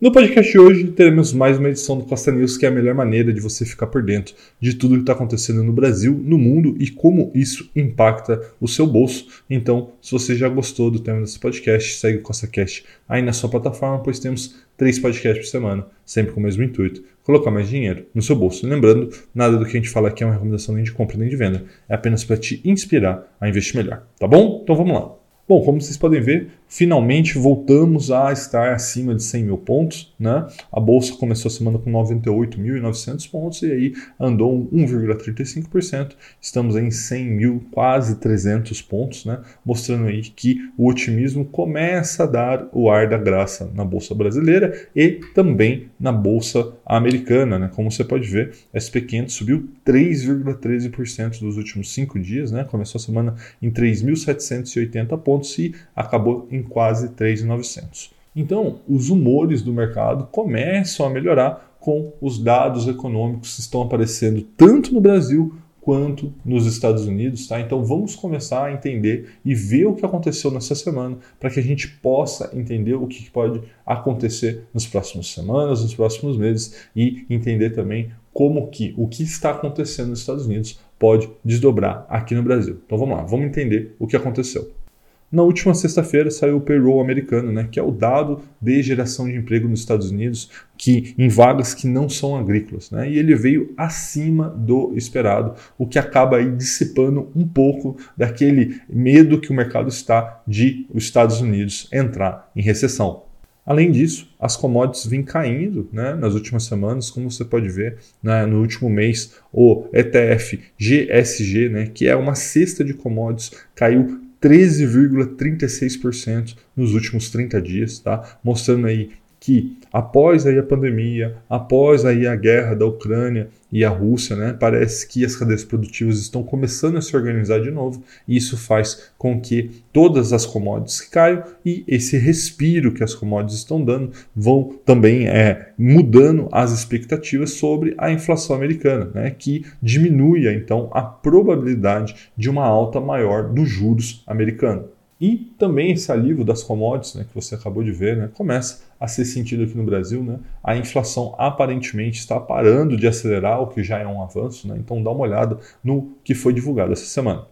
No podcast de hoje teremos mais uma edição do Costa News, que é a melhor maneira de você ficar por dentro de tudo que está acontecendo no Brasil, no mundo e como isso impacta o seu bolso. Então, se você já gostou do tema desse podcast, segue o Costa Cash aí na sua plataforma, pois temos três podcasts por semana, sempre com o mesmo intuito, colocar mais dinheiro no seu bolso. Lembrando, nada do que a gente fala aqui é uma recomendação nem de compra nem de venda, é apenas para te inspirar a investir melhor, tá bom? Então vamos lá. Bom, como vocês podem ver, finalmente voltamos a estar acima de 100 mil pontos. Né? A bolsa começou a semana com 98.900 pontos e aí andou 1,35%. Estamos em 100 mil, quase 300 pontos, né? mostrando aí que o otimismo começa a dar o ar da graça na bolsa brasileira e também na bolsa americana. Né? Como você pode ver, SP500 subiu 3,13% nos últimos cinco dias. Né? Começou a semana em 3.780 pontos e acabou em quase 3.900. Então, os humores do mercado começam a melhorar com os dados econômicos que estão aparecendo tanto no Brasil quanto nos Estados Unidos, tá? Então vamos começar a entender e ver o que aconteceu nessa semana para que a gente possa entender o que pode acontecer nas próximas semanas, nos próximos meses e entender também como que o que está acontecendo nos Estados Unidos pode desdobrar aqui no Brasil. Então vamos lá, vamos entender o que aconteceu. Na última sexta-feira saiu o payroll americano, né, que é o dado de geração de emprego nos Estados Unidos, que em vagas que não são agrícolas, né, e ele veio acima do esperado, o que acaba aí dissipando um pouco daquele medo que o mercado está de os Estados Unidos entrar em recessão. Além disso, as commodities vêm caindo né, nas últimas semanas, como você pode ver né, no último mês, o ETF GSG, né, que é uma cesta de commodities, caiu 13,36% nos últimos 30 dias, tá? Mostrando aí que após aí a pandemia, após aí a guerra da Ucrânia e a Rússia, né, parece que as cadeias produtivas estão começando a se organizar de novo e isso faz com que todas as commodities caiam e esse respiro que as commodities estão dando vão também é, mudando as expectativas sobre a inflação americana, né, que diminui então a probabilidade de uma alta maior dos juros americanos. E também esse alívio das commodities, né, que você acabou de ver, né, começa a ser sentido aqui no Brasil. Né? A inflação aparentemente está parando de acelerar, o que já é um avanço. Né? Então dá uma olhada no que foi divulgado essa semana.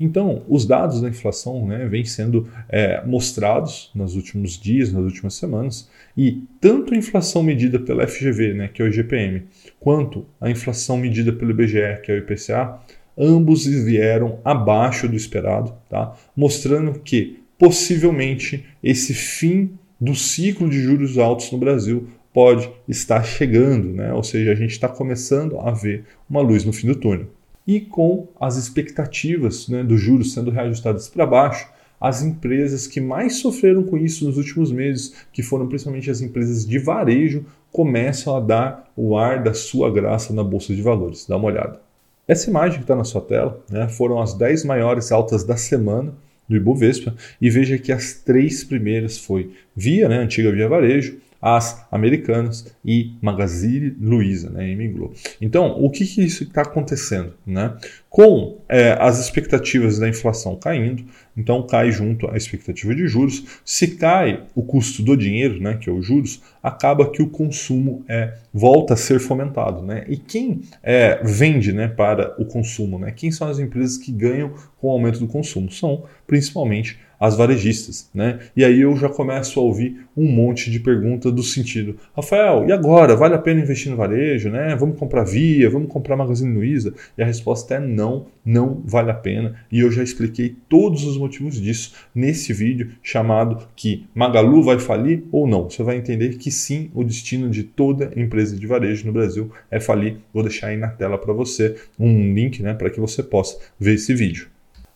Então, os dados da inflação né, vêm sendo é, mostrados nos últimos dias, nas últimas semanas, e tanto a inflação medida pela FGV, né, que é o IGPM, quanto a inflação medida pelo IBGE, que é o IPCA, ambos vieram abaixo do esperado, tá? mostrando que possivelmente esse fim do ciclo de juros altos no Brasil pode estar chegando, né? ou seja, a gente está começando a ver uma luz no fim do túnel. E com as expectativas né, dos juros sendo reajustadas para baixo, as empresas que mais sofreram com isso nos últimos meses, que foram principalmente as empresas de varejo, começam a dar o ar da sua graça na bolsa de valores. Dá uma olhada. Essa imagem que está na sua tela né, foram as 10 maiores altas da semana do Ibovespa. E veja que as três primeiras foi Via, né, antiga Via Varejo, as americanas e Magazine Luiza, né, Emiglo. Então, o que, que isso está acontecendo? Né? Com é, as expectativas da inflação caindo, então cai junto a expectativa de juros. Se cai o custo do dinheiro, né, que é os juros, acaba que o consumo é, volta a ser fomentado. Né? E quem é, vende né, para o consumo? Né? Quem são as empresas que ganham com o aumento do consumo? São principalmente as varejistas, né? E aí eu já começo a ouvir um monte de pergunta do sentido, Rafael, e agora? Vale a pena investir no varejo, né? Vamos comprar Via, vamos comprar Magazine Luiza? E a resposta é não, não vale a pena. E eu já expliquei todos os motivos disso nesse vídeo chamado que Magalu vai falir ou não. Você vai entender que sim, o destino de toda empresa de varejo no Brasil é falir. Vou deixar aí na tela para você um link, né, para que você possa ver esse vídeo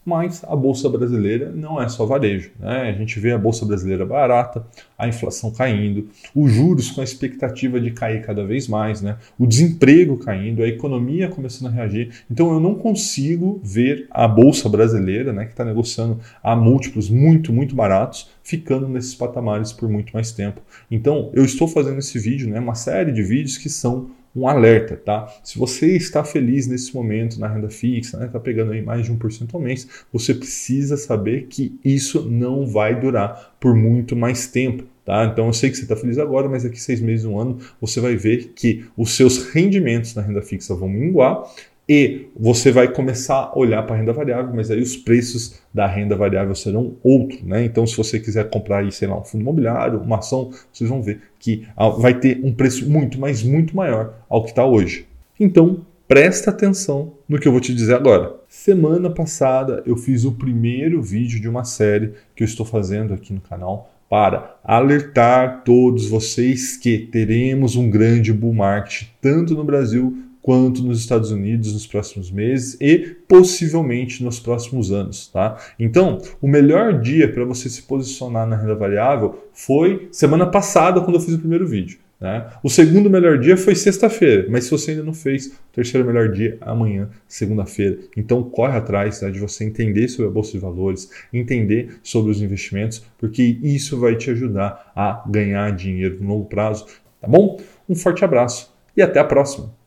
mas a bolsa brasileira não é só varejo. Né? A gente vê a bolsa brasileira barata, a inflação caindo, os juros com a expectativa de cair cada vez mais, né? o desemprego caindo, a economia começando a reagir. Então eu não consigo ver a bolsa brasileira, né, que está negociando a múltiplos muito, muito baratos, ficando nesses patamares por muito mais tempo. Então eu estou fazendo esse vídeo, né, uma série de vídeos que são um alerta, tá? Se você está feliz nesse momento na renda fixa, né, tá pegando aí mais de 1% ao mês, você precisa saber que isso não vai durar por muito mais tempo. Tá? Então eu sei que você está feliz agora, mas daqui seis meses, um ano, você vai ver que os seus rendimentos na renda fixa vão minguar e você vai começar a olhar para a renda variável, mas aí os preços da renda variável serão outros, né? Então, se você quiser comprar aí, sei lá, um fundo imobiliário, uma ação, vocês vão ver que ah, vai ter um preço muito, mas muito maior ao que está hoje. Então, presta atenção no que eu vou te dizer agora. Semana passada eu fiz o primeiro vídeo de uma série que eu estou fazendo aqui no canal para alertar todos vocês que teremos um grande bull market tanto no Brasil quanto nos Estados Unidos nos próximos meses e possivelmente nos próximos anos, tá? Então, o melhor dia para você se posicionar na renda variável foi semana passada quando eu fiz o primeiro vídeo. Né? O segundo melhor dia foi sexta-feira, mas se você ainda não fez, o terceiro melhor dia é amanhã, segunda-feira. Então corre atrás né, de você entender sobre a Bolsa de Valores, entender sobre os investimentos, porque isso vai te ajudar a ganhar dinheiro no longo prazo. Tá bom? Um forte abraço e até a próxima!